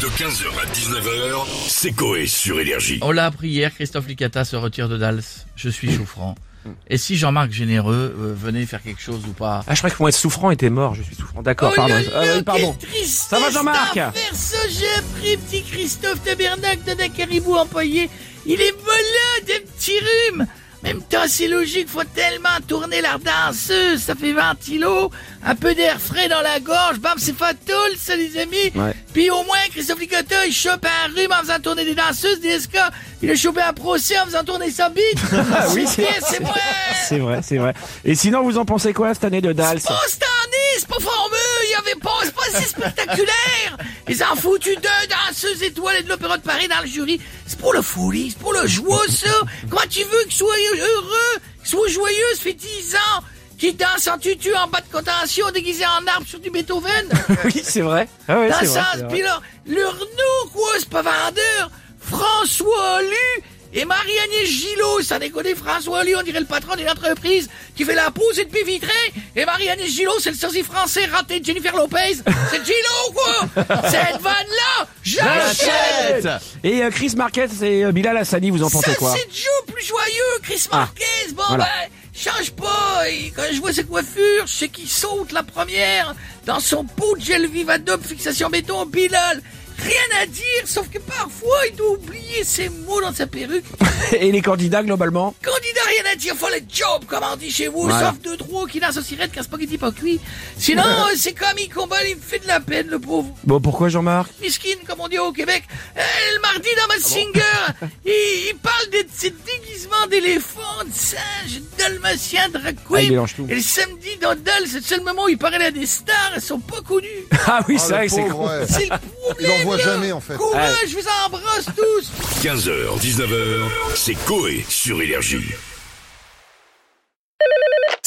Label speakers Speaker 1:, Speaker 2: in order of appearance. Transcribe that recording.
Speaker 1: De 15h à 19h, c'est Coé sur Énergie.
Speaker 2: On l'a appris hier, Christophe Licata se retire de Dals. Je suis souffrant. Et si Jean-Marc Généreux euh, venait faire quelque chose ou pas?
Speaker 3: Ah, je croyais que pour être souffrant était mort, je suis souffrant. D'accord, pardon. Ah oui, pardon. Ça va, Jean-Marc
Speaker 4: ça, j'ai appris, petit Christophe Tabernacle caribou empaillé. Il est malade, un petit rhume. Même temps, c'est logique, faut tellement tourner la danseuse, ça fait 20 kilos, un peu d'air frais dans la gorge, bam, c'est fatal, ça, les amis.
Speaker 3: Ouais.
Speaker 4: Puis au moins, Christophe Licotta, il chope un rhume en faisant tourner des danseuses, des SK. Il a chopé un procès en faisant tourner sa bite.
Speaker 3: Ah oui, c'est
Speaker 4: vrai.
Speaker 3: C'est vrai, c'est vrai. Et sinon, vous en pensez quoi cette année de Dals?
Speaker 4: Pas, c'est pas si spectaculaire. Ils ont foutu deux danseuses étoilées de l'Opéra de Paris dans le jury. C'est pour le folie, c'est pour le joie, ça. Comment tu veux qu'ils soient heureux, qu'ils soient joyeux, ça fait dix ans qu'ils dansent en tutu en bas de contention déguisés en arbre sur du Beethoven.
Speaker 3: Oui, c'est vrai. Ah ouais,
Speaker 4: Dans
Speaker 3: c'est vrai.
Speaker 4: puis là, leur nom, quoi, c'est pas vendeur. François Allu et Marie-Agnès Gillot, ça déconne, François Allu, on dirait le patron d'une entreprise qui fait la pose et de vitrée. Et Marie-Agnès Gillot, c'est le sosie français raté de Jennifer Lopez. C'est Gillot, quoi? Cette vanne-là, j'achète.
Speaker 3: Et euh, Chris Marquez et euh, Bilal Hassani, vous en pensez
Speaker 4: Ça,
Speaker 3: quoi?
Speaker 4: C'est Joe plus joyeux, Chris Marquez. Bon,
Speaker 3: voilà.
Speaker 4: ben, change pas. Et quand je vois ses coiffures, je sais qu'il saute la première dans son pot de gel Vivadop fixation béton Bilal. Rien à dire, sauf que parfois il doit oublier ses mots dans sa perruque.
Speaker 3: Et les candidats, globalement
Speaker 4: Candidat, rien à dire, faut le job, comme on dit chez vous,
Speaker 3: Voilà.
Speaker 4: sauf deux trois qui n'associerait qu'un spaghetti pas cuit. Sinon, euh, c'est comme il combat, il me fait de la peine, le pauvre.
Speaker 3: Bon, pourquoi Jean-Marc
Speaker 4: Miskin, comme on dit au Québec. Euh, le mardi dans ma singer, il, il parle de ses déguisements d'éléphants, de singes, de dalmatiens, de drag
Speaker 3: Ah,
Speaker 4: queen.
Speaker 3: tout.
Speaker 4: Et le samedi, dans Dal, c'est le seul moment où il paraît à des stars, elles sont pas connues.
Speaker 3: Ah oui, c'est vrai,
Speaker 5: le
Speaker 3: c'est.
Speaker 4: C'est le
Speaker 5: Il
Speaker 4: problème.
Speaker 5: Jamais, en fait.
Speaker 4: Courage, je vous embrasse tous.
Speaker 1: 15h, 19h, c'est Coé sur Énergie.